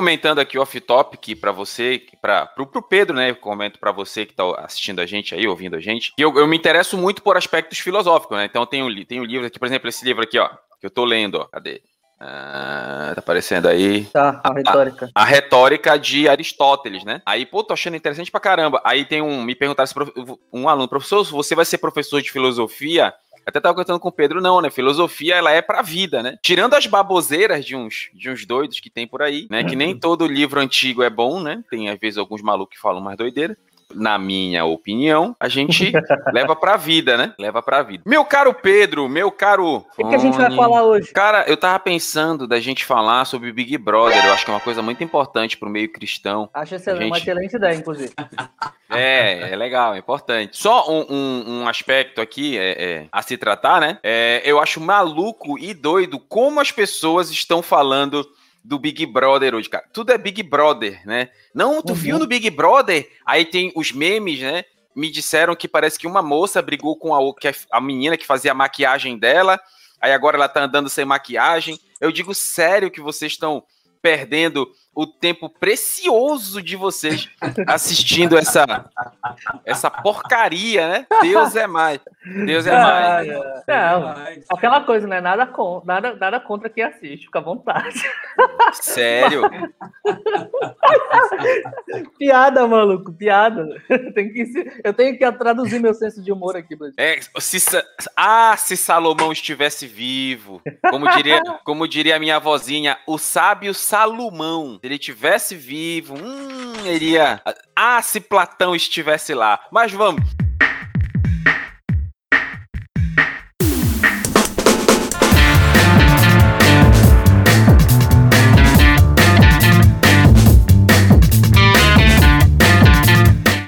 comentando aqui off-topic para você, para pro Pedro, né? Eu comento para você que tá assistindo a gente aí, ouvindo a gente. Eu, eu me interesso muito por aspectos filosóficos, né? Então tem um, tem um livro aqui, por exemplo, esse livro aqui, ó, que eu tô lendo, ó. Cadê? Ah, tá aparecendo aí. Tá, a retórica. A, a, retórica de Aristóteles, né? Aí, pô, tô achando interessante pra caramba. Aí tem um. Me perguntaram se um aluno, professor, você vai ser professor de filosofia? Até tava contando com o Pedro, não, né? Filosofia, ela é pra vida, né? Tirando as baboseiras de uns, de uns doidos que tem por aí, né? Que nem todo livro antigo é bom, né? Tem, às vezes, alguns malucos que falam mais doideira na minha opinião, a gente leva pra vida, né? Leva pra vida. Meu caro Pedro, meu caro. O que, que, a gente vai falar hoje? Cara, eu tava pensando da gente falar sobre Big Brother. Eu acho que é uma coisa muito importante pro meio cristão. Acho excelente, gente... uma excelente ideia, inclusive. É, é legal, é importante. Só um, um, um aspecto aqui é, é, a se tratar, né? É, eu acho maluco e doido como as pessoas estão falando do Big Brother hoje, cara. Tudo é Big Brother, né? Não, tu uhum. viu no Big Brother? Aí tem os memes, né? Me disseram que parece que uma moça brigou com a, a menina que fazia a maquiagem dela, aí agora ela tá andando sem maquiagem. Eu digo sério que vocês estão perdendo o tempo precioso de vocês assistindo essa essa porcaria, né? Deus é mais. Deus é mais. Não, aquela coisa, né? Nada, nada, nada contra quem assiste, fica à vontade. Sério? piada, maluco, piada. Tem que, eu tenho que traduzir meu senso de humor aqui, É, se, ah, se Salomão estivesse vivo, como diria, como diria a minha vozinha, o sábio Salomão se ele tivesse vivo, hum, iria. Ah, se Platão estivesse lá. Mas vamos.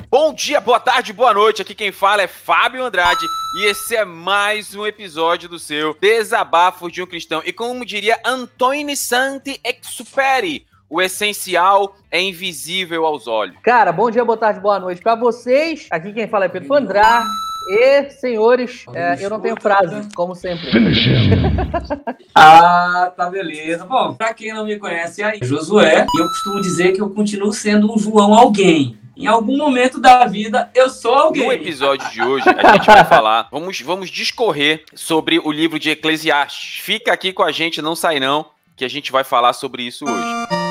Bom dia, boa tarde, boa noite. Aqui quem fala é Fábio Andrade e esse é mais um episódio do seu Desabafos de um Cristão. E como diria Antônio Santi Exuperi, o essencial é invisível aos olhos. Cara, bom dia, boa tarde, boa noite para vocês. Aqui quem fala é Pedro Andrá. E, senhores, é, eu não tenho frase, como sempre. ah, tá beleza. Bom, pra quem não me conhece aí, Josué, eu costumo dizer que eu continuo sendo um João alguém. Em algum momento da vida, eu sou alguém. No episódio de hoje, a gente vai falar, vamos, vamos discorrer sobre o livro de Eclesiastes. Fica aqui com a gente, não sai não, que a gente vai falar sobre isso hoje.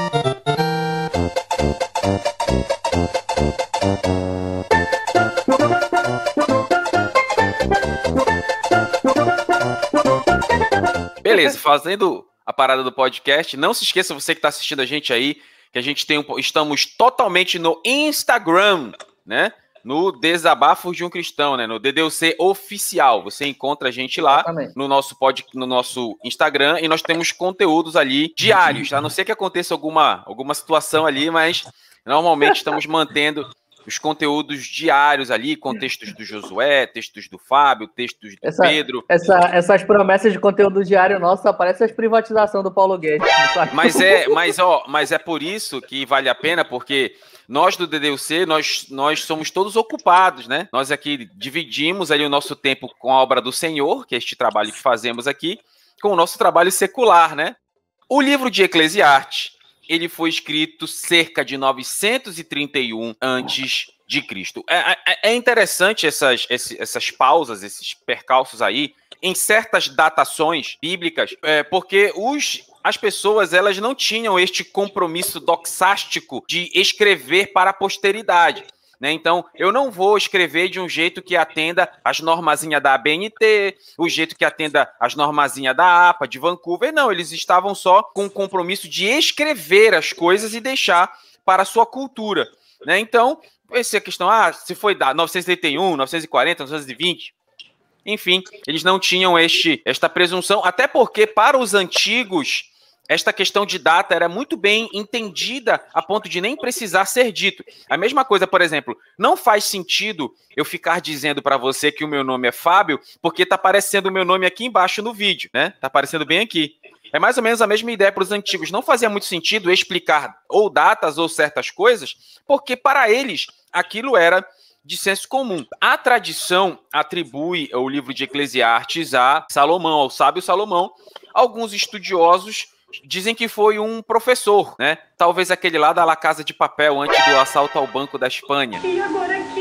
Beleza, fazendo a parada do podcast, não se esqueça você que está assistindo a gente aí, que a gente tem um, estamos totalmente no Instagram, né? No Desabafos de um Cristão, né? No DDUC oficial. Você encontra a gente lá no nosso pod, no nosso Instagram e nós temos conteúdos ali diários. A não ser que aconteça alguma, alguma situação ali, mas normalmente estamos mantendo os conteúdos diários ali, com textos do Josué, textos do Fábio, textos do essa, Pedro. Essa, essas promessas de conteúdo diário nosso aparecem as privatização do Paulo Guedes. Mas é, mas ó, mas é por isso que vale a pena, porque nós do DDUC, nós, nós somos todos ocupados, né? Nós aqui dividimos ali o nosso tempo com a obra do Senhor, que é este trabalho que fazemos aqui, com o nosso trabalho secular, né? O livro de Eclesiastes, ele foi escrito cerca de 931 antes de Cristo. É, é, é interessante essas, essas pausas, esses percalços aí, em certas datações bíblicas, é, porque os, as pessoas elas não tinham este compromisso doxástico de escrever para a posteridade. Né? Então, eu não vou escrever de um jeito que atenda as normazinhas da ABNT, o jeito que atenda as normazinhas da APA, de Vancouver. Não, eles estavam só com o compromisso de escrever as coisas e deixar para a sua cultura. Né? Então, essa questão, ah, se foi da 981, 940, 920, enfim, eles não tinham este, esta presunção, até porque para os antigos esta questão de data era muito bem entendida a ponto de nem precisar ser dito. A mesma coisa, por exemplo, não faz sentido eu ficar dizendo para você que o meu nome é Fábio, porque tá aparecendo o meu nome aqui embaixo no vídeo, né? Tá aparecendo bem aqui. É mais ou menos a mesma ideia para os antigos. Não fazia muito sentido explicar ou datas ou certas coisas, porque para eles aquilo era de senso comum. A tradição atribui o livro de Eclesiastes a Salomão, ao sábio Salomão. Alguns estudiosos dizem que foi um professor, né? Talvez aquele lá da La Casa de Papel antes do assalto ao Banco da Espanha. E agora quem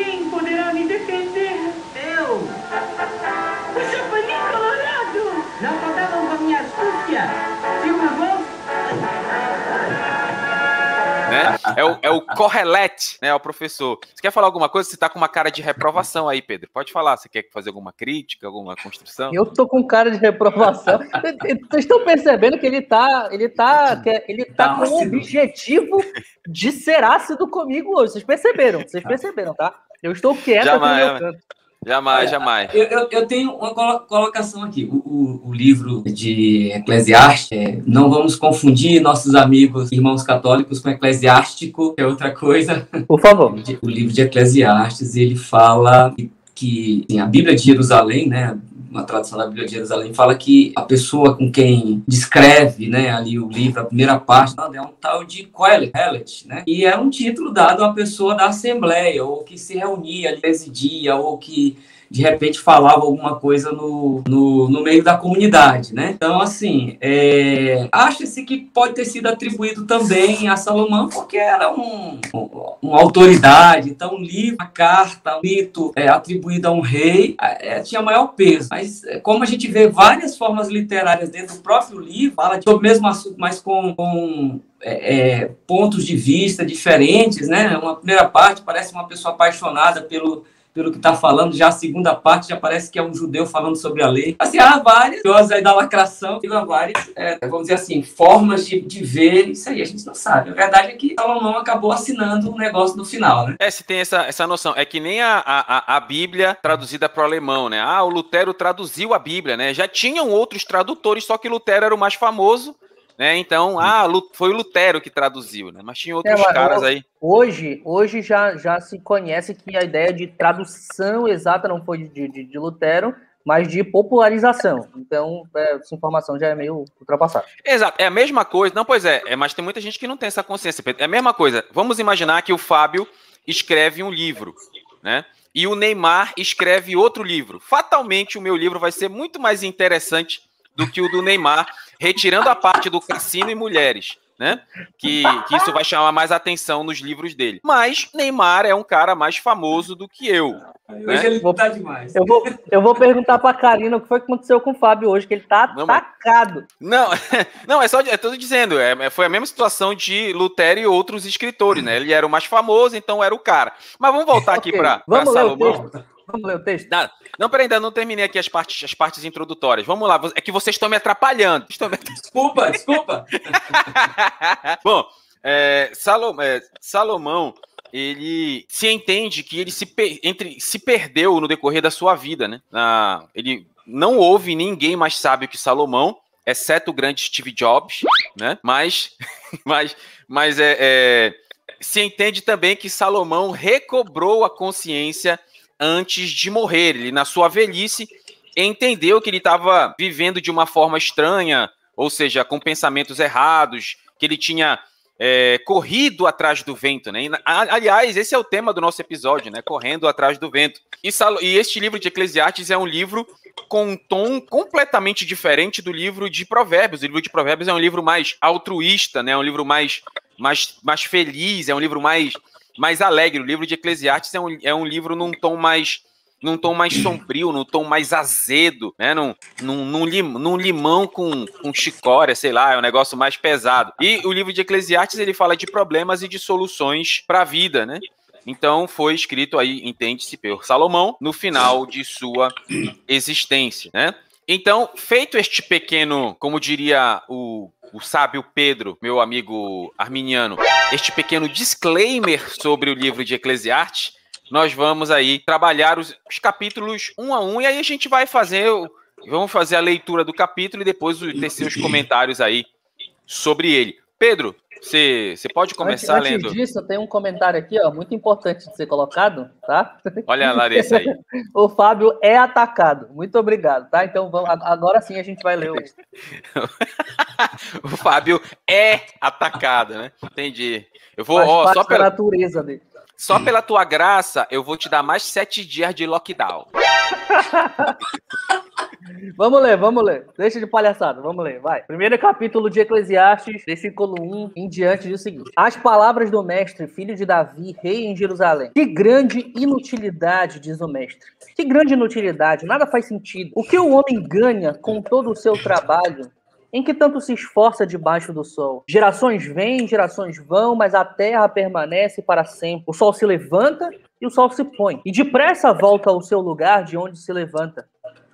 É o, é o Correlete, né? É o professor. Você quer falar alguma coisa? Você tá com uma cara de reprovação aí, Pedro. Pode falar. Você quer fazer alguma crítica, alguma construção? Eu tô com cara de reprovação. Vocês estão percebendo que ele tá, ele tá, ele tá com o objetivo de ser ácido comigo hoje. Vocês perceberam? Vocês perceberam, tá? Eu estou quieto Jamais, aqui no meu canto. Jamais, jamais. Eu, eu, eu tenho uma colo- colocação aqui. O, o- o livro de Eclesiastes, é, não vamos confundir nossos amigos irmãos católicos com eclesiástico, que é outra coisa. Por favor. O livro de Eclesiastes, ele fala que, que assim, a Bíblia de Jerusalém, né, uma tradução da Bíblia de Jerusalém, fala que a pessoa com quem descreve né, ali o livro, a primeira parte, é um tal de Coelet, né? E é um título dado a uma pessoa da Assembleia, ou que se reunia, ali, presidia, ou que de repente falava alguma coisa no, no, no meio da comunidade, né? Então, assim, é, acha-se que pode ter sido atribuído também a Salomão, porque era um, um- uma autoridade, então um livro, uma carta, um mito é, atribuído a um rei, é, tinha maior peso. Mas é, como a gente vê várias formas literárias dentro do próprio livro, fala de o mesmo assunto, mas com, com é, é, pontos de vista diferentes, né? Uma primeira parte parece uma pessoa apaixonada pelo pelo que está falando, já a segunda parte já parece que é um judeu falando sobre a lei. Assim, há várias teorias aí da lacração, há várias, é, vamos dizer assim, formas de, de ver isso aí, a gente não sabe. A verdade é que Salomão acabou assinando um negócio no final, né? É, se tem essa, essa noção. É que nem a, a, a Bíblia traduzida para o alemão, né? Ah, o Lutero traduziu a Bíblia, né? Já tinham outros tradutores, só que Lutero era o mais famoso, né? Então, ah, foi o Lutero que traduziu, né? Mas tinha outros É, caras aí. Hoje, hoje já, já se conhece que a ideia de tradução exata não foi de, de, de Lutero, mas de popularização. Então, é, essa informação já é meio ultrapassada. Exato, é a mesma coisa. Não, pois é, é, mas tem muita gente que não tem essa consciência. É a mesma coisa. Vamos imaginar que o Fábio escreve um livro, né? E o Neymar escreve outro livro. Fatalmente, o meu livro vai ser muito mais interessante do que o do Neymar, retirando a parte do cassino e mulheres, né? Que, que isso vai chamar mais atenção nos livros dele. Mas Neymar é um cara mais famoso do que eu. Hoje ele tá demais. Eu vou, eu vou perguntar pra Karina o que foi que aconteceu com o Fábio hoje, que ele tá Não, atacado. Não, não, é só é tudo dizendo, é, é- foi a mesma situação de Lutero e outros escritores, né? Ele era o mais famoso, então era o cara. Mas vamos voltar aqui Ok, para Vamos ler o Salomão. texto? Vamos ler o texto? Não, não, peraí, ainda não terminei aqui as partes, as partes introdutórias. Vamos lá, é que vocês estão me atrapalhando. Estão me Desculpa, desculpa. Bom, é, Salom- é, Salomão, ele se entende que ele se, per- entre, se perdeu no decorrer da sua vida, né? Na- ele não houve ninguém mais sábio que Salomão, exceto o grande Steve Jobs, né? Mas, mas, mas é, é, se entende também que Salomão recobrou a consciência antes de morrer. Ele, na sua velhice, entendeu que ele estava vivendo de uma forma estranha, ou seja, com pensamentos errados, que ele tinha é, corrido atrás do vento, né? Aliás, esse é o tema do nosso episódio, né? Correndo atrás do vento. E, e este livro de Eclesiastes é um livro com um tom completamente diferente do livro de Provérbios. O livro de Provérbios é um livro mais altruísta, né? É um livro mais, mais, mais feliz, é um livro mais, mais alegre. O livro de Eclesiastes é um, é um livro num tom mais num tom mais sombrio, num tom mais azedo, né? Num, num, num, lim- num limão com, com chicória, sei lá, é um negócio mais pesado. E o livro de Eclesiastes ele fala de problemas e de soluções para a vida, né? Então foi escrito aí, entende-se, por Salomão no final de sua existência, né? Então, feito este pequeno, como diria o, o sábio Pedro, meu amigo arminiano, este pequeno disclaimer sobre o livro de Eclesiastes, nós vamos aí trabalhar os, os capítulos um a um e aí a gente vai fazer, vamos fazer a leitura do capítulo e depois tecer os comentários aí sobre ele. Pedro, você você pode começar antes, lendo? Antes disso, tem um comentário aqui, ó, muito importante de ser colocado, tá? Olha a Larissa aí. O Fábio é atacado. Muito obrigado, tá? Então vamos, agora sim a gente vai ler o. O Fábio é atacado, né? Entendi. Eu vou, ó, só pela, natureza dele. só pela tua graça, eu vou te dar mais sete dias de lockdown. Vamos ler, vamos ler. Deixa de palhaçada, vamos ler, vai. Primeiro capítulo de Eclesiastes, versículo 1 em diante, diz o seguinte: As palavras do mestre, filho de Davi, rei em Jerusalém. Que grande inutilidade, diz o mestre. Que grande inutilidade, nada faz sentido. O que o homem ganha com todo o seu trabalho em que tanto se esforça debaixo do sol? Gerações vêm, gerações vão, mas a terra permanece para sempre. O sol se levanta e o sol se põe, e depressa volta ao seu lugar de onde se levanta.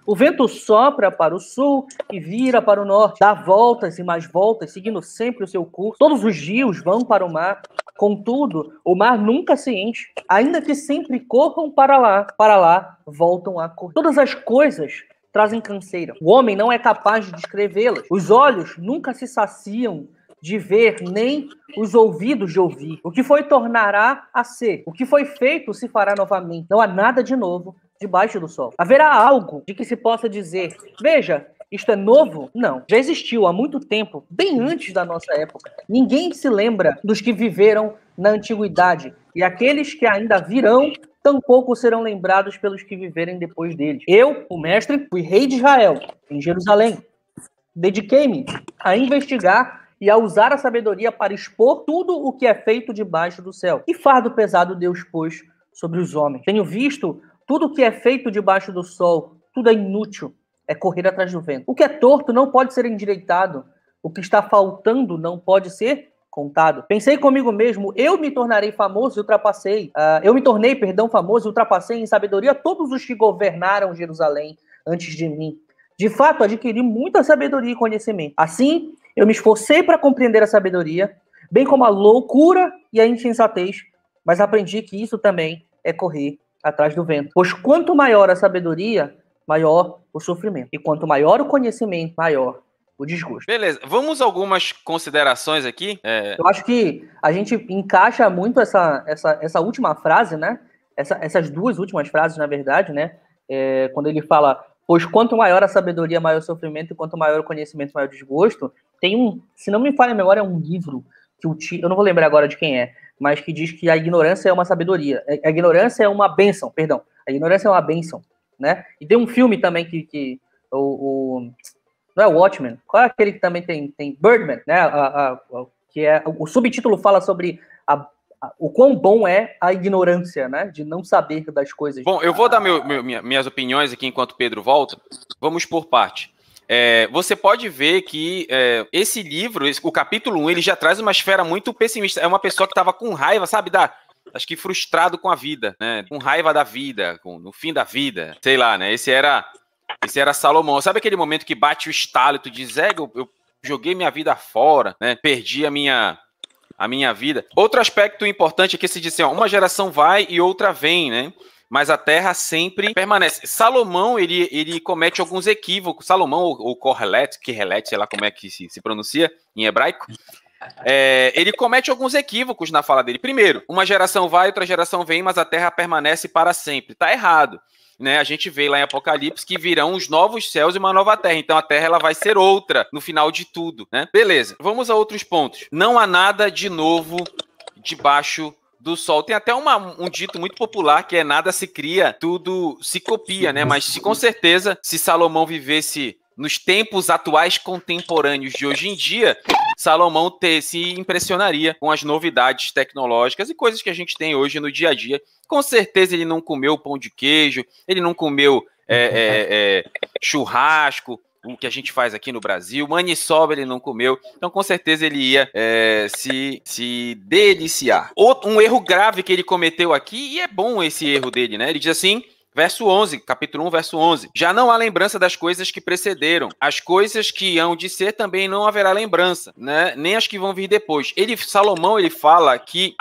O vento sopra para o sul e vira para o norte, dá voltas e mais voltas, seguindo sempre o seu curso. Todos os rios vão para o mar. Contudo, o mar nunca se enche, ainda que sempre corram para lá, para lá voltam a correr. Todas as coisas trazem canseira. O homem não é capaz de descrevê-las. Os olhos nunca se saciam de ver, nem os ouvidos de ouvir. O que foi tornará a ser. O que foi feito se fará novamente. Não há nada de novo debaixo do sol. Haverá algo de que se possa dizer: veja, isto é novo? Não. Já existiu há muito tempo, bem antes da nossa época. Ninguém se lembra dos que viveram na antiguidade. E aqueles que ainda virão, tampouco serão lembrados pelos que viverem depois deles. Eu, o mestre, fui rei de Israel, em Jerusalém. Dediquei-me a investigar e a usar a sabedoria para expor tudo o que é feito debaixo do céu. Que fardo pesado Deus pôs sobre os homens. Tenho visto tudo que é feito debaixo do sol, tudo é inútil, é correr atrás do vento. O que é torto não pode ser endireitado, o que está faltando não pode ser contado. Pensei comigo mesmo, eu me tornarei famoso e ultrapassei. Uh, eu me tornei, perdão, famoso e ultrapassei em sabedoria todos os que governaram Jerusalém antes de mim. De fato, adquiri muita sabedoria e conhecimento. Assim, eu me esforcei para compreender a sabedoria, bem como a loucura e a insensatez, mas aprendi que isso também é correr atrás do vento. Pois quanto maior a sabedoria, maior o sofrimento. E quanto maior o conhecimento, maior o desgosto. Beleza, vamos algumas considerações aqui. É... Eu acho que a gente encaixa muito essa, essa, essa última frase, né? Essa, essas duas últimas frases, na verdade, né? É, quando ele fala, pois quanto maior a sabedoria, maior o sofrimento, e quanto maior o conhecimento, maior o desgosto. Tem um, se não me falha a memória, é um livro que o eu não vou lembrar agora de quem é, mas que diz que a ignorância é uma sabedoria. A ignorância é uma benção, perdão. A ignorância é uma benção, né? E tem um filme também que, que o, o não é Watchmen, qual é aquele que também tem, tem Birdman, né? A, a, a, que é o subtítulo fala sobre o quão bom é a ignorância, né? De não saber das coisas. Bom, eu vou dar meu, meu, minhas opiniões aqui enquanto Pedro volta. Vamos por parte. É, você pode ver que é, esse livro, esse, o capítulo 1, ele já traz uma esfera muito pessimista. É uma pessoa que estava com raiva, sabe, da, acho que frustrado com a vida, né? Com raiva da vida, com, no fim da vida, sei lá, né? Esse era, esse era Salomão. Sabe aquele momento que bate o estalo e tu diz, é, eu, eu joguei minha vida fora, né? Perdi a minha, a minha vida. Outro aspecto importante é que se diz assim, ó, uma geração vai e outra vem, né? Mas a terra sempre permanece. Salomão, ele, ele comete alguns equívocos. Salomão, ou, ou Correlet, Kirrelet, sei lá como é que se, se pronuncia em hebraico, é, ele comete alguns equívocos na fala dele. Primeiro, uma geração vai, outra geração vem, mas a terra permanece para sempre. Tá errado. Né, a gente vê lá em Apocalipse que virão os novos céus e uma nova terra. Então a terra ela vai ser outra no final de tudo, né? Beleza. Vamos a outros pontos. Não há nada de novo debaixo do sol. Tem até uma, um dito muito popular que é nada se cria, tudo se copia, né? Mas se, com certeza, se Salomão vivesse nos tempos atuais contemporâneos de hoje em dia, Salomão ter, se impressionaria com as novidades tecnológicas e coisas que a gente tem hoje no dia a dia. Com certeza ele não comeu pão de queijo, ele não comeu é, é, é, churrasco, o que a gente faz aqui no Brasil. Maniçoba ele não comeu, então com certeza ele ia é, se, se deliciar. Outro, um erro grave que ele cometeu aqui, e é bom esse erro dele, né? Ele diz assim. Verso 11, capítulo 1, verso 11. Já não há lembrança das coisas que precederam. As coisas que hão de ser também não haverá lembrança, né? Nem as que vão vir depois. Ele, Salomão, ele fala que,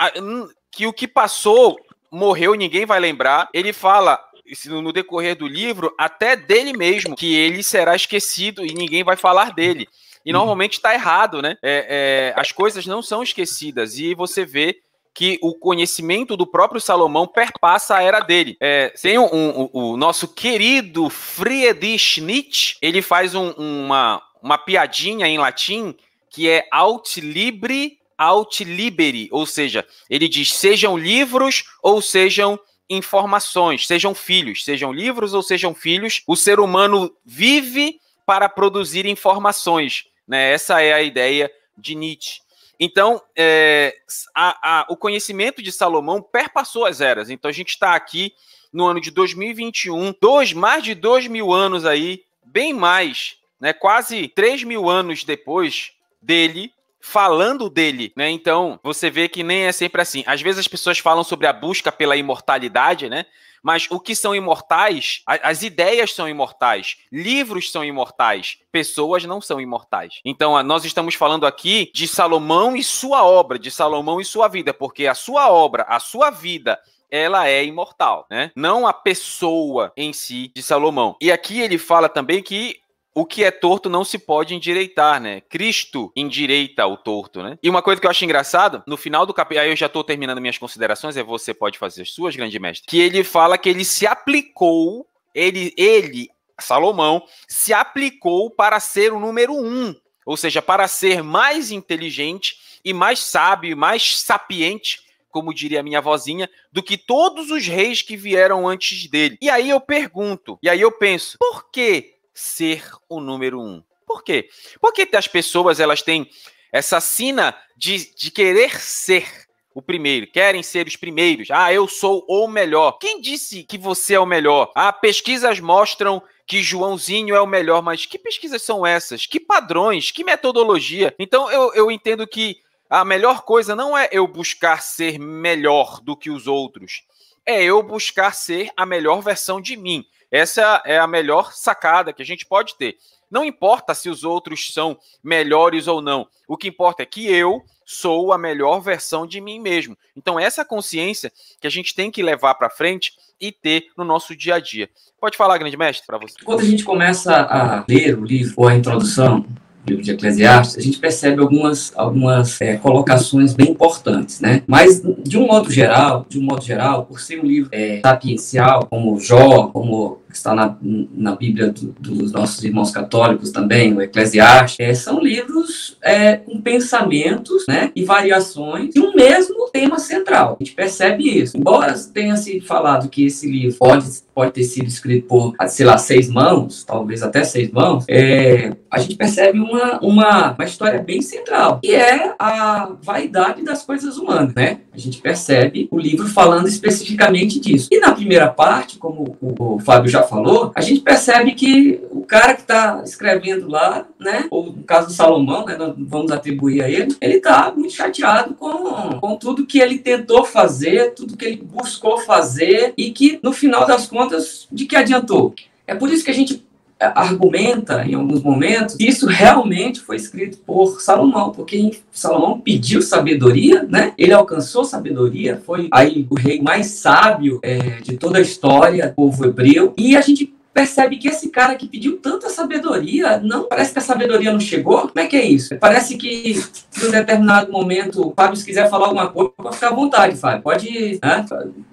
que o que passou morreu, ninguém vai lembrar. Ele fala no decorrer do livro, até dele mesmo, que ele será esquecido e ninguém vai falar dele. E uhum. normalmente está errado, né? É, é, as coisas não são esquecidas. E você vê que o conhecimento do próprio Salomão perpassa a era dele. É, tem um, um, o nosso querido Friedrich Nietzsche, ele faz um, uma, uma piadinha em latim que é aut libre, aut liberi, ou seja, ele diz sejam livros ou sejam informações, sejam filhos, sejam livros ou sejam filhos, o ser humano vive para produzir informações. Né? Essa é a ideia de Nietzsche. Então, é, a, a, o conhecimento de Salomão perpassou as eras. Então, a gente está aqui no ano de 2021, dois, mais de dois mil anos aí, bem mais, né, quase três mil anos depois dele, falando dele, né? Então, você vê que nem é sempre assim. Às vezes as pessoas falam sobre a busca pela imortalidade, né? Mas o que são imortais, as ideias são imortais, livros são imortais, pessoas não são imortais. Então, nós estamos falando aqui de Salomão e sua obra, de Salomão e sua vida, porque a sua obra, a sua vida, ela é imortal, né? Não a pessoa em si de Salomão. E aqui ele fala também que o que é torto não se pode endireitar, né? Cristo endireita o torto, né? E uma coisa que eu acho engraçado, no final do capítulo, aí eu já estou terminando minhas considerações, é você pode fazer as suas, grande mestre, que ele fala que ele se aplicou, ele, ele, Salomão, se aplicou para ser o número um, ou seja, para ser mais inteligente e mais sábio, mais sapiente como diria minha vozinha, do que todos os reis que vieram antes dele. E aí eu pergunto, e aí eu penso, por que ser o número um. Por quê? Porque as pessoas elas têm essa sina de, de querer ser o primeiro, querem ser os primeiros. Ah, eu sou o melhor. Quem disse que você é o melhor? Ah, pesquisas mostram que Joãozinho é o melhor, mas que pesquisas são essas? Que padrões? Que metodologia? Então eu, eu entendo que a melhor coisa não é eu buscar ser melhor do que os outros, é eu buscar ser a melhor versão de mim. Essa é a melhor sacada que a gente pode ter. Não importa se os outros são melhores ou não. O que importa é que eu sou a melhor versão de mim mesmo. Então, essa consciência que a gente tem que levar para frente e ter no nosso dia a dia. Pode falar, grande mestre, para você. Quando a gente começa a ler o livro ou a introdução, livro de Eclesiastes, a gente percebe algumas, algumas é, colocações bem importantes, né? Mas, de um modo geral, de um modo geral, por ser um livro é, sapiencial, como Jó, como está na, na Bíblia do, dos nossos irmãos católicos também, o Eclesiastes, é, são livros é, com pensamentos né, e variações de um mesmo tema central. A gente percebe isso. Embora tenha se falado que esse livro pode, pode ter sido escrito por, sei lá, seis mãos, talvez até seis mãos, é, a gente percebe uma, uma, uma história bem central, que é a vaidade das coisas humanas, né? A gente percebe o livro falando especificamente disso. E na primeira parte, como o Fábio já falou, a gente percebe que o cara que está escrevendo lá, né, ou no caso do Salomão, né, vamos atribuir a ele, ele está muito chateado com, com tudo que ele tentou fazer, tudo que ele buscou fazer e que, no final das contas, de que adiantou? É por isso que a gente argumenta em alguns momentos que isso realmente foi escrito por Salomão, porque Salomão pediu sabedoria, né? Ele alcançou sabedoria, foi aí o rei mais sábio é, de toda a história do povo hebreu, e a gente percebe que esse cara que pediu tanta sabedoria, não parece que a sabedoria não chegou. Como é que é isso? Parece que em um determinado momento, o Fábio, se quiser falar alguma coisa, pode ficar à vontade, Fábio. Pode. Né?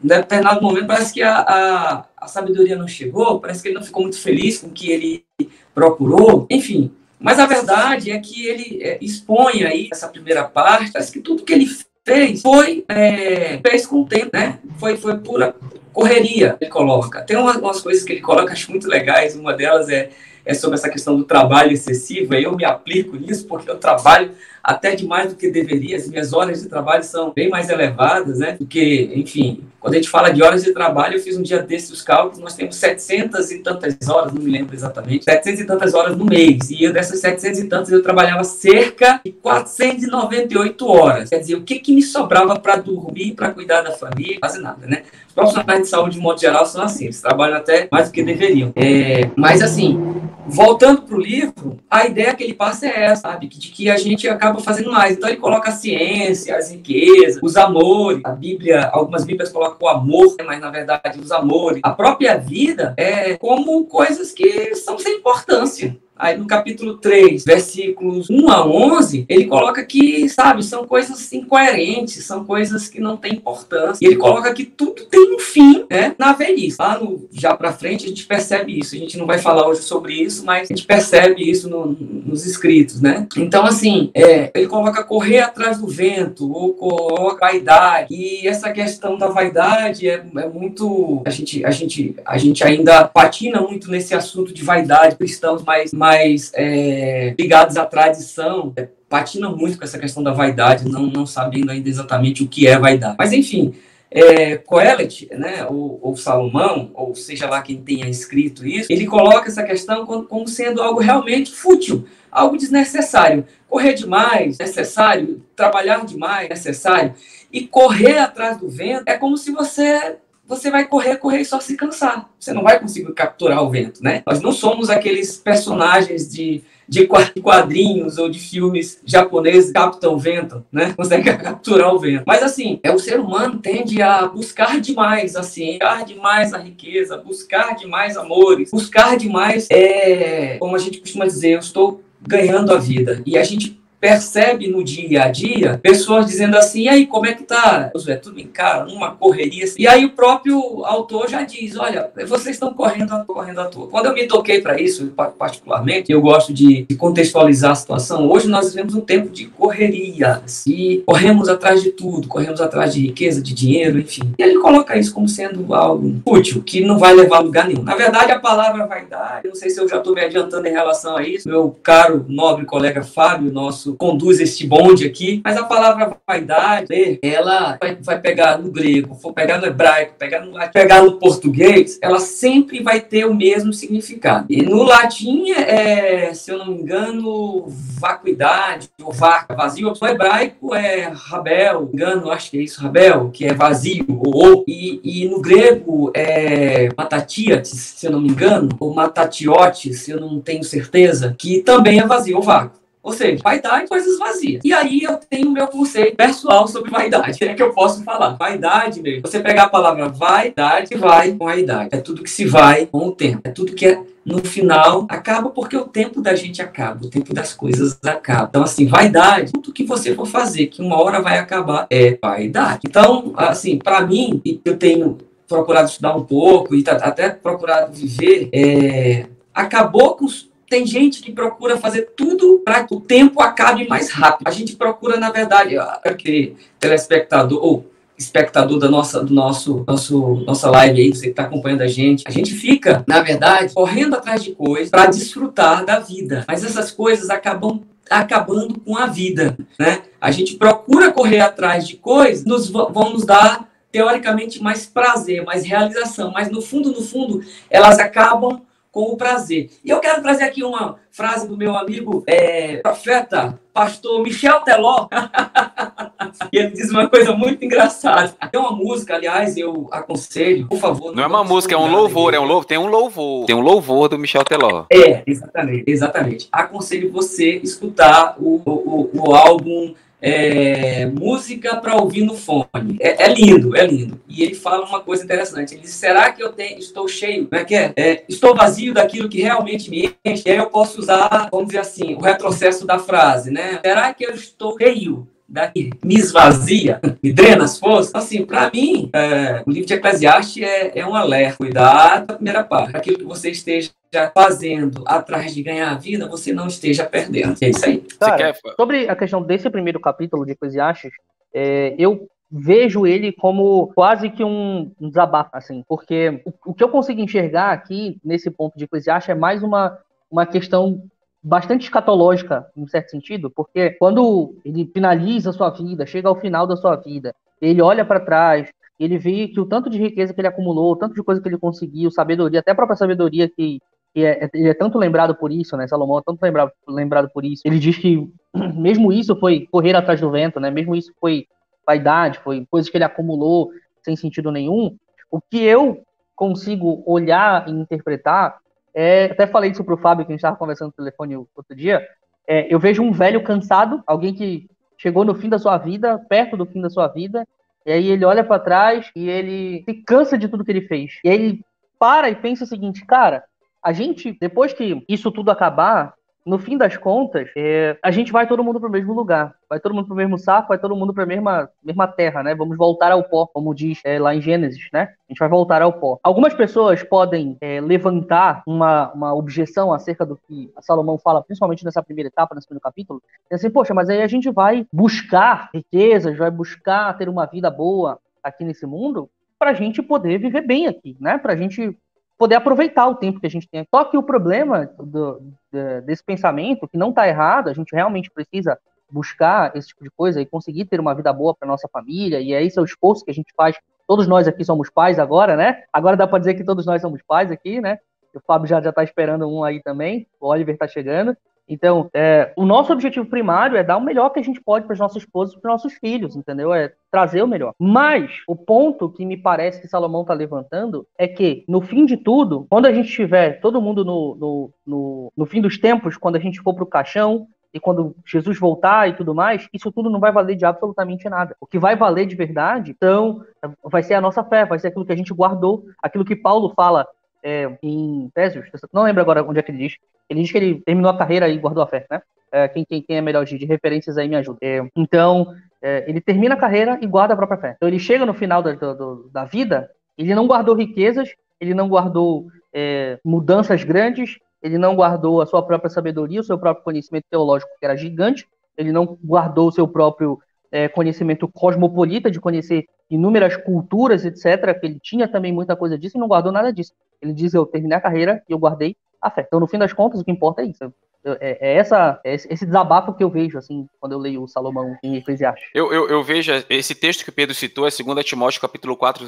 Em determinado momento, parece que a, a, a sabedoria não chegou, parece que ele não ficou muito feliz com o que ele procurou. Enfim, mas a verdade é que ele é, expõe aí essa primeira parte, parece que tudo que ele fez foi é, fez com o tempo, né? Foi, foi pura correria, ele coloca. Tem umas, umas coisas que ele coloca, acho muito legais. Uma delas é, é sobre essa questão do trabalho excessivo. Eu me aplico nisso porque eu trabalho até demais do que deveria. As minhas horas de trabalho são bem mais elevadas, né? Porque, enfim, quando a gente fala de horas de trabalho, eu fiz um dia desses os cálculos, nós temos 700 e tantas horas, não me lembro exatamente, 700 e tantas horas no mês. E dessas 700 e tantas, eu trabalhava cerca de 498 horas. Quer dizer, o que, que me sobrava para dormir, para cuidar da família? Quase nada, né? Os profissionais de saúde, de modo geral, são assim, eles trabalham até mais do que deveriam. É, mas, assim, voltando para o livro, a ideia que ele passa é essa, sabe? De que a gente acaba fazendo mais. Então, ele coloca a ciência, as riquezas, os amores. A Bíblia, algumas Bíblias colocam o amor, mas na verdade os amores, a própria vida, é como coisas que são sem importância Aí no capítulo 3, versículos 1 a 11, ele coloca que, sabe, são coisas incoerentes, são coisas que não têm importância. E ele coloca que tudo tem um fim, né, na velhice. Lá no, já para frente a gente percebe isso. A gente não vai falar hoje sobre isso, mas a gente percebe isso no, nos escritos, né? Então, assim, é, ele coloca correr atrás do vento, ou coloca vaidade. E essa questão da vaidade é, é muito. A gente, a, gente, a gente ainda patina muito nesse assunto de vaidade, cristãos mais, mais é, ligados à tradição. É, patina muito com essa questão da vaidade, não, não sabendo ainda exatamente o que é vaidade. Mas, enfim. É, Coelet, né, ou, ou, Salomão, ou seja lá quem tenha escrito isso, ele coloca essa questão como, como sendo algo realmente fútil, algo desnecessário. Correr demais, necessário. Trabalhar demais, necessário. E correr atrás do vento é como se você você vai correr, correr e só se cansar. Você não vai conseguir capturar o vento, né? Nós não somos aqueles personagens de de quadrinhos ou de filmes japoneses captam o vento, né? Consegue capturar o vento. Mas assim, é o ser humano tende a buscar demais assim, buscar demais a riqueza, buscar demais amores, buscar demais, é, como a gente costuma dizer, eu estou ganhando a vida. E a gente percebe no dia a dia pessoas dizendo assim, e aí, como é que tá? É tudo em cara, uma correria. E aí o próprio autor já diz, olha, vocês estão correndo, correndo à toa. Quando eu me toquei para isso, particularmente, eu gosto de, contextualizar a situação. Hoje nós vivemos um tempo de correrias e corremos atrás de tudo, corremos atrás de riqueza, de dinheiro, enfim. E ele coloca isso como sendo algo útil, que não vai levar a lugar nenhum. Na verdade, a palavra vaidade, não sei se eu já estou me adiantando em relação a isso, meu caro, nobre colega Fábio, nosso conduz este bonde aqui, mas a palavra vaidade, ela vai, vai pegar no grego, for pegar no hebraico, pegar no, pegar no português, ela sempre vai ter o mesmo significado. E no latim, é, se eu não me engano, vacuidade, ou vaca, vazio. No hebraico é rabel, engano, acho que é isso, rabel, que é vazio, ou, ou. E, e no grego é matatiates, se eu não me engano, ou matatiotes, se eu não tenho certeza, que também é vazio, ou vácuo. Ou seja, vaidade, coisas vazias. E aí eu tenho o meu conceito pessoal sobre vaidade. É que eu posso falar. Vaidade mesmo. Você pegar a palavra vaidade, vai com a idade. É tudo que se vai com o tempo. É tudo que é no final acaba porque o tempo da gente acaba, o tempo das coisas acaba. Então, assim, vaidade, tudo que você for fazer, que uma hora vai acabar, é vaidade. Então, assim, para mim, eu tenho procurado estudar um pouco e até procurado viver, é, acabou com tem gente que procura fazer tudo para que o tempo acabe mais rápido. A gente procura, na verdade, aquele telespectador ou espectador da nossa, do nosso, nosso, nossa live aí, você que está acompanhando a gente, a gente fica, na verdade, correndo atrás de coisas para desfrutar da vida. Mas essas coisas acabam acabando com a vida, né? A gente procura correr atrás de coisas, nos vão nos dar teoricamente mais prazer, mais realização, mas no fundo, no fundo, elas acabam com o prazer. E eu quero trazer aqui uma frase do meu amigo é, profeta, pastor Michel Teló. e ele diz uma coisa muito engraçada. Tem uma música, aliás, eu aconselho, por favor. Não, não é uma música, é um louvor, é um louvor, tem um louvor. Tem um louvor do Michel Teló. É, exatamente, exatamente. Aconselho você escutar o, o, o álbum é, música para ouvir no fone. É, é, lindo, é lindo. E ele fala uma coisa interessante. Ele diz: será que eu tenho, estou cheio? Como é que é? é estou vazio daquilo que realmente me enche? E aí eu posso usar, vamos dizer assim, o retrocesso da frase, né? Será que eu estou cheio daqui me esvazia, me drena as forças. Assim, para mim, é, o livro de Eclesiastes é, é um alerta. Cuidado da primeira parte. Aquilo que você esteja fazendo atrás de ganhar a vida, você não esteja perdendo. É isso aí. Cara, sobre a questão desse primeiro capítulo de Eclesiastes, é, eu vejo ele como quase que um, um desabafo, assim, porque o, o, que eu consigo enxergar aqui, nesse ponto de Eclesiastes, é mais uma, uma questão bastante escatológica, em certo sentido, porque quando ele finaliza a sua vida, chega ao final da sua vida, ele olha para trás, ele vê que o tanto de riqueza que ele acumulou, o tanto de coisa que ele conseguiu, sabedoria, até a própria sabedoria que, que é, ele é tanto lembrado por isso, né? Salomão é tanto lembrado, lembrado por isso. Ele diz que mesmo isso foi correr atrás do vento, né? Mesmo isso foi vaidade, foi coisas que ele acumulou sem sentido nenhum. O que eu consigo olhar e interpretar é, até falei isso pro Fábio, que a gente estava conversando no telefone outro dia. É, eu vejo um velho cansado, alguém que chegou no fim da sua vida, perto do fim da sua vida, e aí ele olha para trás e ele se cansa de tudo que ele fez. E aí ele para e pensa o seguinte, cara, a gente, depois que isso tudo acabar, no fim das contas, é, a gente vai todo mundo para o mesmo lugar. Vai todo mundo para o mesmo saco, vai todo mundo para a mesma, mesma terra, né? Vamos voltar ao pó, como diz é, lá em Gênesis, né? A gente vai voltar ao pó. Algumas pessoas podem é, levantar uma, uma objeção acerca do que Salomão fala, principalmente nessa primeira etapa, nesse primeiro capítulo. E assim, poxa, mas aí a gente vai buscar riquezas, vai buscar ter uma vida boa aqui nesse mundo para a gente poder viver bem aqui, né? Para a gente poder aproveitar o tempo que a gente tem. Só que o problema do, do, desse pensamento, que não está errado, a gente realmente precisa buscar esse tipo de coisa e conseguir ter uma vida boa para nossa família, e é esse é o esforço que a gente faz. Todos nós aqui somos pais agora, né? Agora dá para dizer que todos nós somos pais aqui, né? O Fábio já está esperando um aí também, o Oliver está chegando. Então, é, o nosso objetivo primário é dar o melhor que a gente pode para os nossos esposos e para os nossos filhos, entendeu? É trazer o melhor. Mas o ponto que me parece que Salomão está levantando é que, no fim de tudo, quando a gente tiver todo mundo no, no, no, no fim dos tempos, quando a gente for para o caixão, e quando Jesus voltar e tudo mais, isso tudo não vai valer de absolutamente nada. O que vai valer de verdade, então, vai ser a nossa fé, vai ser aquilo que a gente guardou, aquilo que Paulo fala é, em Efésios, não lembro agora onde é que ele diz, ele diz que ele terminou a carreira e guardou a fé, né? É, quem, quem, quem, é melhor de, de, referências aí me ajuda. É, então, é, ele termina a carreira e guarda a própria fé. Então, ele chega no final da, do, da vida, ele não guardou riquezas, ele não guardou é, mudanças grandes, ele não guardou a sua própria sabedoria, o seu próprio conhecimento teológico, que era gigante, ele não guardou o seu próprio é, conhecimento cosmopolita, de conhecer inúmeras culturas, etc., que ele tinha também muita coisa disso e não guardou nada disso. Ele diz: Eu terminei a carreira e eu guardei a fé. Então, no fim das contas, o que importa é isso. É, é, essa, é esse desabafo que eu vejo, assim, quando eu leio o Salomão em Eclesiastes. Eu, eu, eu vejo esse texto que o Pedro citou, é 2 Timóteo, capítulo 4,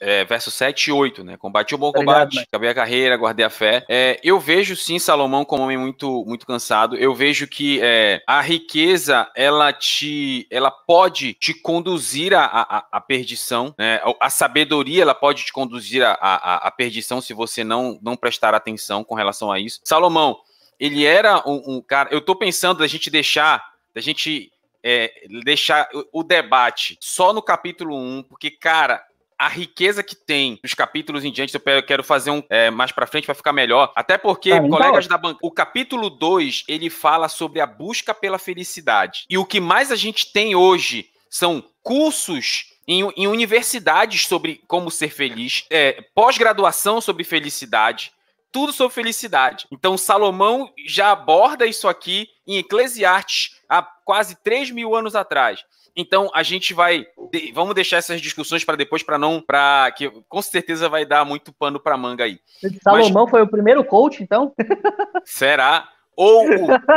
é, verso 7 e 8, né? Combati o bom combate, Obrigado, acabei a carreira, guardei a fé. É, eu vejo, sim, Salomão como um homem muito, muito cansado. Eu vejo que é, a riqueza, ela te, ela pode te conduzir à, à, à perdição, né? A sabedoria, ela pode te conduzir à, à, à perdição se você não, não prestar atenção com relação a isso. Salomão, ele era um, um cara. Eu tô pensando da gente deixar, da gente é, deixar o, o, debate só no capítulo 1, porque, cara, a riqueza que tem nos capítulos em diante, eu quero fazer um é, mais para frente para ficar melhor. Até porque, ah, colegas da banca, o capítulo 2, ele fala sobre a busca pela felicidade. E o que mais a gente tem hoje são cursos em, em universidades sobre como ser feliz, é, pós-graduação sobre felicidade, tudo sobre felicidade. Então, Salomão já aborda isso aqui em Eclesiastes há quase 3 mil anos atrás. Então, a gente vai. Vamos deixar essas discussões para depois, para não. para que com certeza vai dar muito pano para manga aí. Salomão Mas, foi o primeiro coach, então? Será? Ou,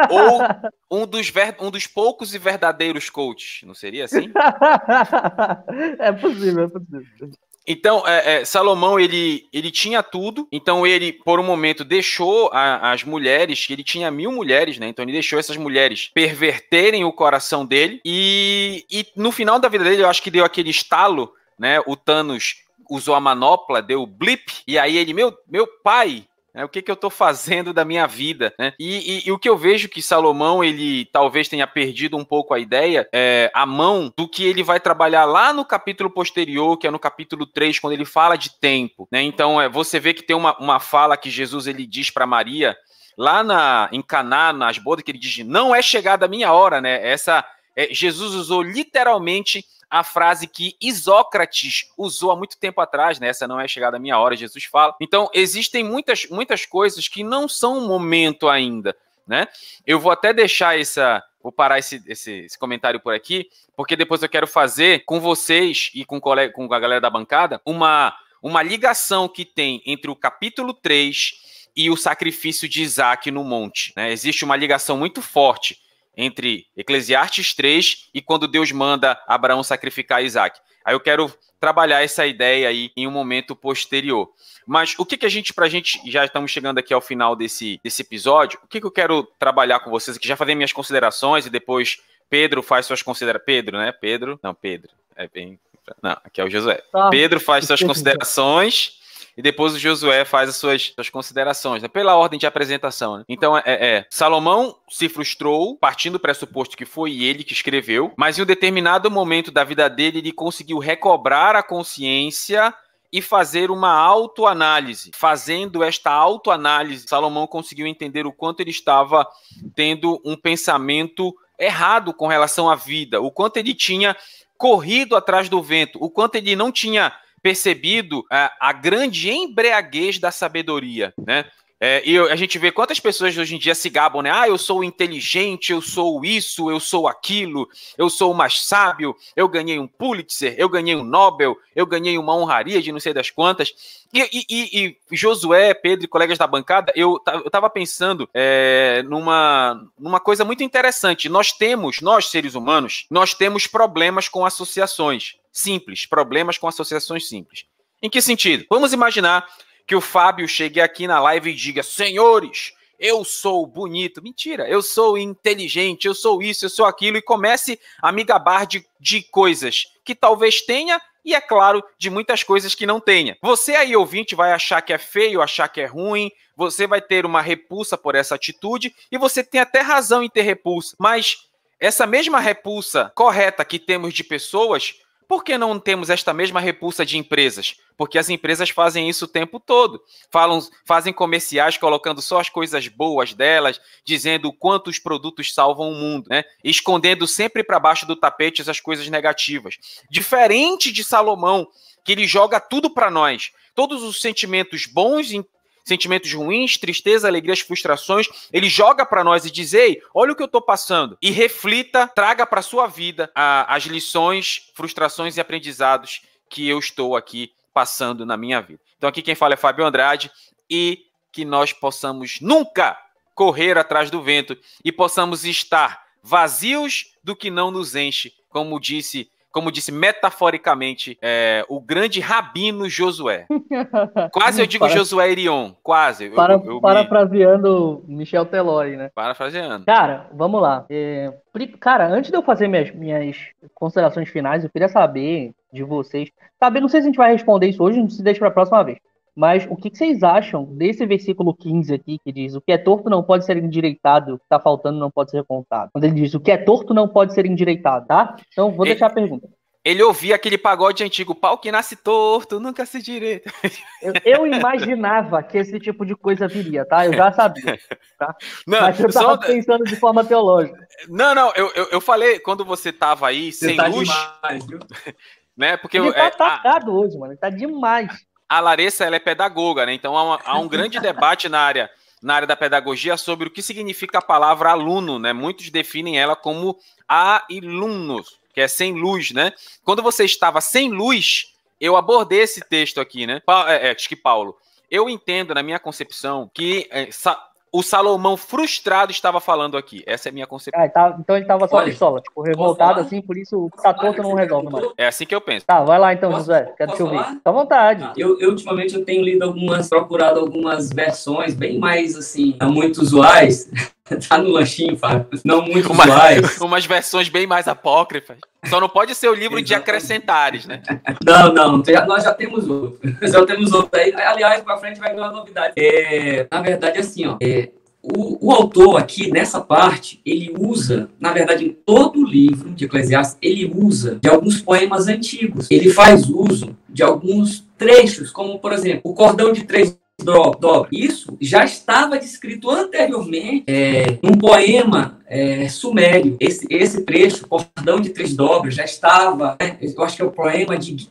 ou um, dos ver, um dos poucos e verdadeiros coaches, não seria assim? é possível, é possível. Então, é, é, Salomão, ele, ele tinha tudo, então ele, por um momento, deixou a, as mulheres, ele tinha mil mulheres, né? Então ele deixou essas mulheres perverterem o coração dele, e, e no final da vida dele, eu acho que deu aquele estalo, né? O Thanos usou a manopla, deu o blip, e aí ele, meu, meu pai, né? O que, que eu estou fazendo da minha vida? Né? E, e, e, o que eu vejo que Salomão, ele talvez tenha perdido um pouco a ideia, é, a mão do que ele vai trabalhar lá no capítulo posterior, que é no capítulo 3, quando ele fala de tempo. Né? Então, é, você vê que tem uma, uma fala que Jesus ele diz para Maria, lá na, em Caná, nas bodas, que ele diz, não é chegada a minha hora, né? Essa, é, Jesus usou literalmente a frase que Isócrates usou há muito tempo atrás, né? Essa não é chegada a minha hora, Jesus fala. Então, existem muitas, muitas coisas que não são um momento ainda, né? Eu vou até deixar essa. Vou parar esse, esse, esse comentário por aqui, porque depois eu quero fazer com vocês e com, colega, com a galera da bancada uma, uma ligação que tem entre o capítulo 3 e o sacrifício de Isaac no monte. Né? Existe uma ligação muito forte entre Eclesiastes 3 e quando Deus manda Abraão sacrificar Isaac. Aí eu quero trabalhar essa ideia aí em um momento posterior. Mas o que, que a gente, pra gente, já estamos chegando aqui ao final desse, desse episódio, o que, que eu quero trabalhar com vocês aqui? Já falei minhas considerações e depois Pedro faz suas considerações. Pedro, né? Pedro. Não, Pedro. É bem. Não, aqui é o Josué. Tá. Pedro faz suas considerações e depois o Josué faz as suas, suas considerações, né? pela ordem de apresentação. Né? Então, é, é, Salomão se frustrou, partindo do pressuposto que foi ele que escreveu, mas em um determinado momento da vida dele, ele conseguiu recobrar a consciência e fazer uma autoanálise. Fazendo esta autoanálise, Salomão conseguiu entender o quanto ele estava tendo um pensamento errado com relação à vida, o quanto ele tinha corrido atrás do vento, o quanto ele não tinha percebido a, a grande embriaguez da sabedoria, né? É, e a gente vê quantas pessoas hoje em dia se gabam, né? Ah, eu sou inteligente, eu sou isso, eu sou aquilo, eu sou o mais sábio, eu ganhei um Pulitzer, eu ganhei um Nobel, eu ganhei uma honraria de não sei das quantas. E, e, e, Josué, Pedro e colegas da bancada, eu, eu tava pensando é, numa, numa coisa muito interessante. Nós temos, nós seres humanos, nós temos problemas com associações simples, problemas com associações simples. Em que sentido? Vamos imaginar que o Fábio chegue aqui na live e diga: Senhores, eu sou bonito. Mentira, eu sou inteligente, eu sou isso, eu sou aquilo, e comece a me gabar de, de coisas que talvez tenha. E é claro, de muitas coisas que não tenha. Você aí, ouvinte, vai achar que é feio, achar que é ruim, você vai ter uma repulsa por essa atitude, e você tem até razão em ter repulsa. Mas essa mesma repulsa correta que temos de pessoas por que não temos esta mesma repulsa de empresas? Porque as empresas fazem isso o tempo todo. Falam, fazem comerciais colocando só as coisas boas delas, dizendo o quanto os produtos salvam o mundo, né? Escondendo sempre para baixo do tapete as coisas negativas. Diferente de Salomão, que ele joga tudo para nós. Todos os sentimentos bons sentimentos ruins, tristeza, alegrias, frustrações, ele joga para nós e diz: "Ei, olha o que eu estou passando" e reflita, traga para sua vida a, as lições, frustrações e aprendizados que eu estou aqui passando na minha vida. Então aqui quem fala é Fábio Andrade e que nós possamos nunca correr atrás do vento e possamos estar vazios do que não nos enche, como disse como disse metaforicamente é, o grande rabino Josué. Quase eu digo para... Josué Irion, quase. Para, eu, eu parafraseando me... Michel Telói, né? Parafraseando. Cara, vamos lá. É, cara, antes de eu fazer minhas, minhas considerações finais, eu queria saber de vocês. Saber, não sei se a gente vai responder isso hoje, não se deixa para a próxima vez. Mas o que, vocês acham desse versículo 15 aqui, que diz: O que é torto não pode ser endireitado, o que está faltando não pode ser contado? Quando ele diz: O que é torto não pode ser endireitado, tá? Então vou deixar a pergunta. Ele ouvia aquele pagode antigo, pau que nasce torto, nunca se direita. Eu, eu, imaginava que esse tipo de coisa viria, tá? Eu já sabia. Tá? Não, Mas eu estava só... pensando de forma teológica. Não, não, eu, eu, eu falei quando você estava aí, você sem tá luz. Demais, viu? Né? Porque ele tá é, atacado a... hoje, mano. Ele tá demais a Larissa ela é pedagoga, né? Então há, uma, há um grande debate na área, na área da pedagogia sobre o que significa a palavra aluno, né? Muitos definem ela como alunos, que é sem luz, né? Quando você estava sem luz, eu abordei esse texto aqui, né? É, é, acho que Paulo. Eu entendo, na minha concepção, que é, o Salomão frustrado estava falando aqui. Essa é a minha concepção. Ah, tá, então ele estava só Olha, pistola, tipo, revoltado assim, por isso o tá torto não resolve mais. É assim que eu penso. Tá, vai lá então, posso, José. Quero te ouvir. Fica à vontade. Ah, eu, eu, ultimamente, eu tenho lido algumas, procurado algumas versões bem mais, assim, muito usuais. tá no lanchinho, Fábio. Não muito Uma, usuais. Umas versões bem mais apócrifas. Só não pode ser o livro de acrescentares, né? Não, não. Nós já temos outro. Já temos outro aí. Aliás, para frente vai vir uma novidade. É, na verdade, assim, ó. É, o, o, autor aqui, nessa parte, ele usa, na verdade, em todo o livro de Eclesiastes, ele usa de alguns poemas antigos. Ele faz uso de alguns trechos, como, por exemplo, o cordão de três dobra. Isso já estava descrito anteriormente é, num poema é, sumério. Esse, esse trecho, cordão de três dobras, já estava, né, eu acho que é o poema de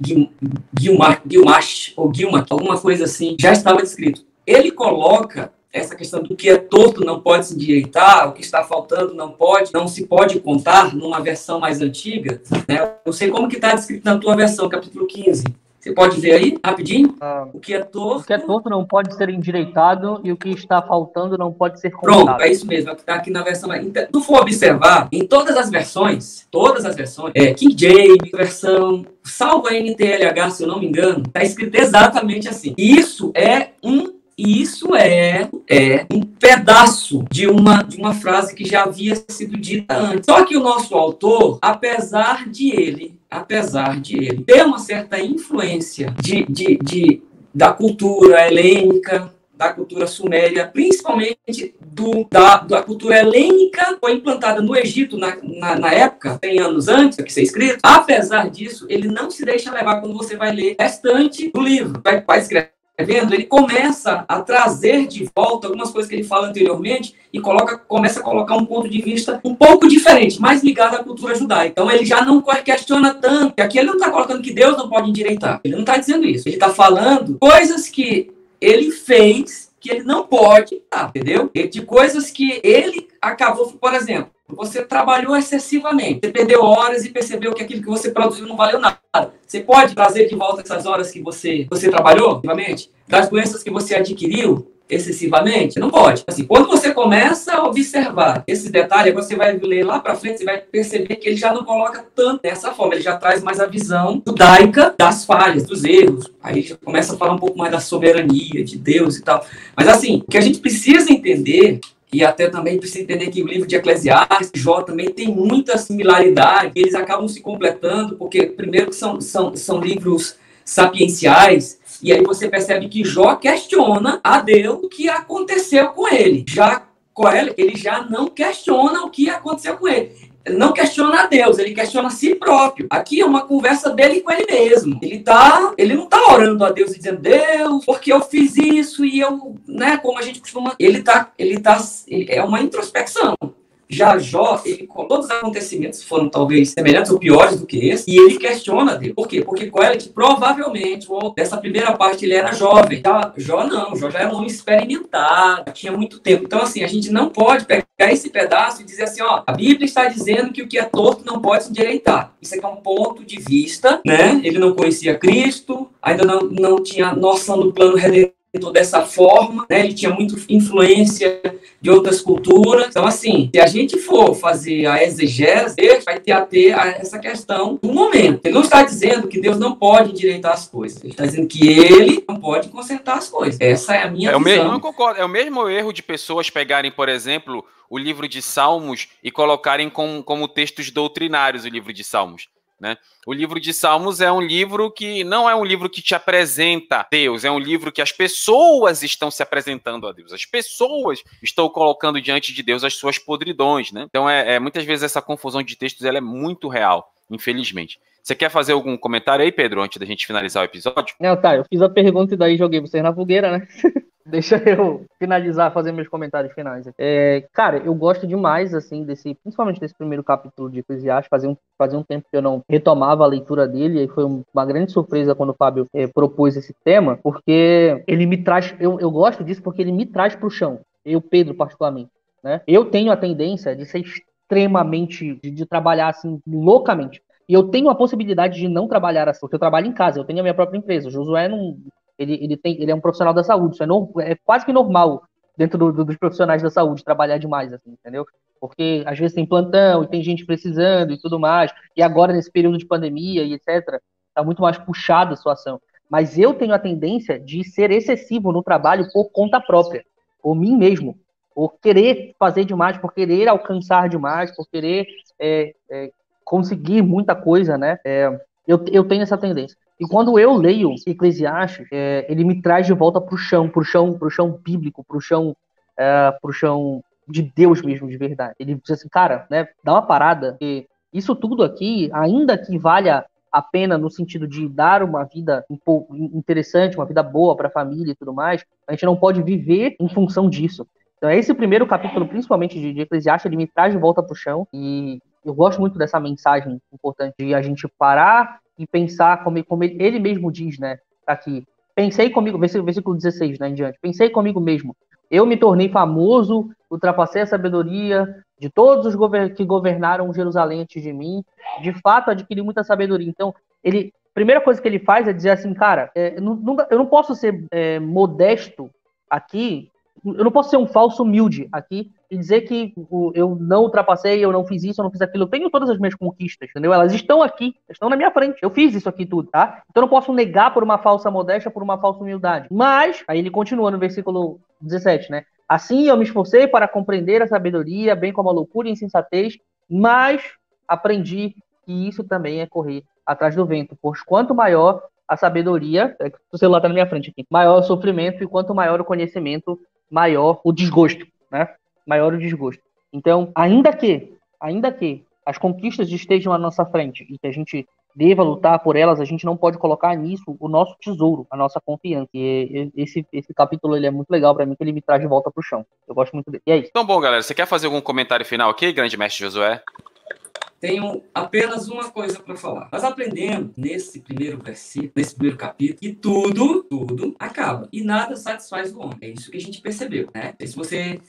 Gilmash, ou Gilma, alguma coisa assim, já estava descrito. Ele coloca essa questão do que é torto não pode se endireitar, o que está faltando não pode, não se pode contar numa versão mais antiga. Né? Eu sei como que está descrito na tua versão, capítulo 15. Você pode ver aí, rapidinho? Ah, o que é torto. O que é torto não pode ser endireitado e o que está faltando não pode ser contado. Pronto, é isso mesmo, é o que está aqui na versão. Então, se tu for observar, em todas as versões, todas as versões, é, King James, versão, salvo a NTLH, se eu não me engano, está escrito exatamente assim. Isso é um e isso é, é um pedaço de uma, de uma frase que já havia sido dita antes. Só que o nosso autor, apesar de ele, apesar de ele ter uma certa influência de, de, de da cultura helênica, da cultura suméria, principalmente do, da, da cultura helênica, foi implantada no Egito na, na, na época, 100 anos antes que ser escrito. Apesar disso, ele não se deixa levar quando você vai ler restante do livro. Vai, vai escrever vendo, ele começa a trazer de volta algumas coisas que ele fala anteriormente e coloca, começa a colocar um ponto de vista um pouco diferente, mais ligado à cultura judaica. Então ele já não questiona tanto, aqui ele não está colocando que Deus não pode endireitar. Ele não está dizendo isso. Ele está falando coisas que ele fez que ele não pode, ah, entendeu? De coisas que ele acabou, por exemplo, você trabalhou excessivamente, você perdeu horas e percebeu que aquilo que você produziu não valeu nada. Você pode trazer de volta essas horas que você, você trabalhou, excessivamente? Das doenças que você adquiriu excessivamente? Não pode. Assim, quando você começa a observar esse detalhe, você vai ler lá para frente, você vai perceber que ele já não coloca tanto dessa forma, ele já traz mais a visão judaica das falhas, dos erros. Aí já começa a falar um pouco mais da soberania de Deus e tal. Mas assim, o que a gente precisa entender e até também precisa entender que o livro de Eclesiastes, Jó, também tem muita similaridade, eles acabam se completando, porque, primeiro, são, são, são livros sapienciais, e aí você percebe que Jó questiona a Deus o que aconteceu com ele. Já Coelho, ele já não questiona o que aconteceu com ele não questiona a Deus, ele questiona a si próprio. Aqui é uma conversa dele com ele mesmo. Ele tá, ele não tá orando a Deus e dizendo: "Deus, porque eu fiz isso e eu, né, como a gente costuma, ele tá, ele tá é uma introspecção. Já Jó, ele, todos os acontecimentos foram talvez semelhantes ou piores do que esse, e ele questiona dele. Por quê? Porque Coelho, provavelmente, dessa primeira parte, ele era jovem. Já, Jó não, Jó já era um homem experimentado, tinha muito tempo. Então, assim, a gente não pode pegar esse pedaço e dizer assim, ó, a Bíblia está dizendo que o que é torto não pode se endireitar. Isso aqui é um ponto de vista, né? Ele não conhecia Cristo, ainda não, não tinha noção do plano redentor dessa forma, né? ele tinha muita influência de outras culturas. Então, assim, se a gente for fazer a exegese, vai ter a ter essa questão do momento. Ele não está dizendo que Deus não pode endireitar as coisas. Ele está dizendo que ele não pode consertar as coisas. Essa é a minha é visão. O mesmo, eu concordo. É o mesmo erro de pessoas pegarem, por exemplo, o livro de Salmos e colocarem com, como textos doutrinários o livro de Salmos. Né? O livro de Salmos é um livro que não é um livro que te apresenta Deus, é um livro que as pessoas estão se apresentando a Deus, as pessoas estão colocando diante de Deus as suas podridões. Né? Então, é, é muitas vezes essa confusão de textos ela é muito real, infelizmente. Você quer fazer algum comentário aí, Pedro, antes da gente finalizar o episódio? Não, tá, eu fiz a pergunta e daí joguei vocês na fogueira, né? Deixa eu finalizar, fazer meus comentários finais. É, cara, eu gosto demais, assim, desse, principalmente desse primeiro capítulo de Eclesiastes. Fazia um, fazia um tempo que eu não retomava a leitura dele, e foi uma grande surpresa quando o Fábio é, propôs esse tema, porque ele me traz, eu, eu gosto disso porque ele me traz para o chão, eu, Pedro, particularmente. Né? Eu tenho a tendência de ser extremamente, de, de trabalhar assim, loucamente. E eu tenho a possibilidade de não trabalhar assim, porque eu trabalho em casa, eu tenho a minha própria empresa. O Josué não, ele, ele, tem, ele é um profissional da saúde, isso é, no, é quase que normal dentro do, do, dos profissionais da saúde trabalhar demais, assim, entendeu? Porque às vezes tem plantão e tem gente precisando e tudo mais, e agora nesse período de pandemia e etc, tá muito mais puxada a situação. Mas eu tenho a tendência de ser excessivo no trabalho por conta própria, por mim mesmo, por querer fazer demais, por querer alcançar demais, por querer é, é, conseguir muita coisa, né? É, eu, eu tenho essa tendência. E quando eu leio Eclesiastes, é, ele me traz de volta para o chão, para o chão, pro chão bíblico, para o chão, é, pro chão de Deus mesmo, de verdade. Ele diz assim, cara, né, dá uma parada, porque isso tudo aqui, ainda que valha a pena no sentido de dar uma vida interessante, uma vida boa para a família e tudo mais, a gente não pode viver em função disso. Então, esse primeiro capítulo, principalmente de, de Eclesiastes, ele me traz de volta para o chão e eu gosto muito dessa mensagem importante de a gente parar e pensar, como, como ele, ele, mesmo diz, né? Tá aqui. Pensei comigo, versículo 16, né, em diante. Pensei comigo mesmo. Eu me tornei famoso, ultrapassei a sabedoria de todos os gover que governaram Jerusalém antes de mim. De fato, adquiri muita sabedoria. Então, ele, primeira coisa que ele faz é dizer assim, cara, é, não, não, eu não posso ser é, modesto aqui eu não posso ser um falso humilde aqui e dizer que eu não ultrapassei, eu não fiz isso, eu não fiz aquilo. Eu tenho todas as minhas conquistas, entendeu? Elas estão aqui, estão na minha frente. Eu fiz isso aqui tudo, tá? Então eu não posso negar por uma falsa modéstia, por uma falsa humildade. Mas, aí ele continua no versículo 17, né? Assim eu me esforcei para compreender a sabedoria, bem como a loucura e a insensatez, mas aprendi que isso também é correr atrás do vento, pois quanto maior a sabedoria, é, o celular está na minha frente aqui, maior o sofrimento e quanto maior o conhecimento, maior o desgosto, né? Maior o desgosto. Então, ainda que, ainda que as conquistas estejam à nossa frente e que a gente deva lutar por elas, a gente não pode colocar nisso o nosso tesouro, a nossa confiança. E esse, esse capítulo ele é muito legal para mim, que ele me traz de volta pro chão. Eu gosto muito dele. E é isso. Então, bom, galera, você quer fazer algum comentário final aqui, grande mestre Josué? Tenho apenas uma coisa para falar. Nós aprendemos nesse primeiro versículo, nesse primeiro capítulo, que tudo, tudo acaba e nada satisfaz o homem. É isso que a gente percebeu, né? Se você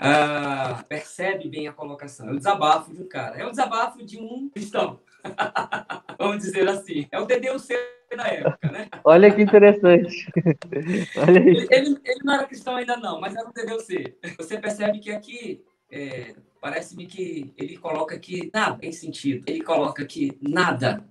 uh, percebe bem a colocação, é o desabafo de um cara, é o desabafo de um cristão. Vamos dizer assim. É o DDUC da época, né? Olha que interessante. Olha ele, ele, ele, não era cristão ainda não, mas era um DDUC. Você percebe que aqui é, parece-me que ele coloca que nada tem sentido. Ele coloca que nada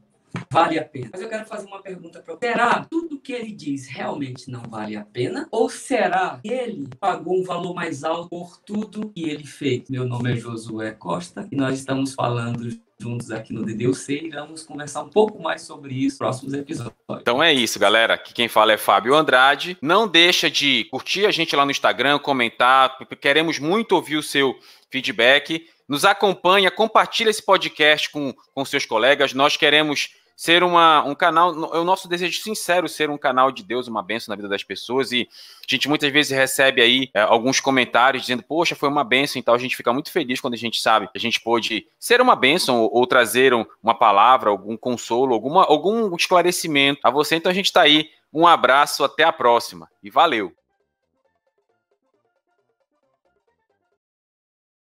vale a pena. Mas eu quero fazer uma pergunta para você. Será tudo que ele diz realmente não vale a pena? Ou será que ele pagou um valor mais alto por tudo que ele fez? Meu nome é Josué Costa e nós estamos falando juntos aqui no DDUC e vamos conversar um pouco mais sobre isso nos próximos episódios. Então é isso, galera. Aqui quem fala é Fábio Andrade. Não deixa de curtir a gente lá no Instagram, comentar. Queremos muito ouvir o seu feedback. Nos acompanha, compartilha esse podcast com, com seus colegas. Nós queremos ser uma, um canal, é o nosso desejo sincero ser um canal de Deus, uma benção na vida das pessoas. E a gente muitas vezes recebe aí é, alguns comentários dizendo, poxa, foi uma benção e tal. A gente fica muito feliz quando a gente sabe que a gente pôde ser uma benção ou, ou trazer um, uma palavra, algum consolo, alguma, algum esclarecimento a você. Então a gente está aí. Um abraço, até a próxima e valeu!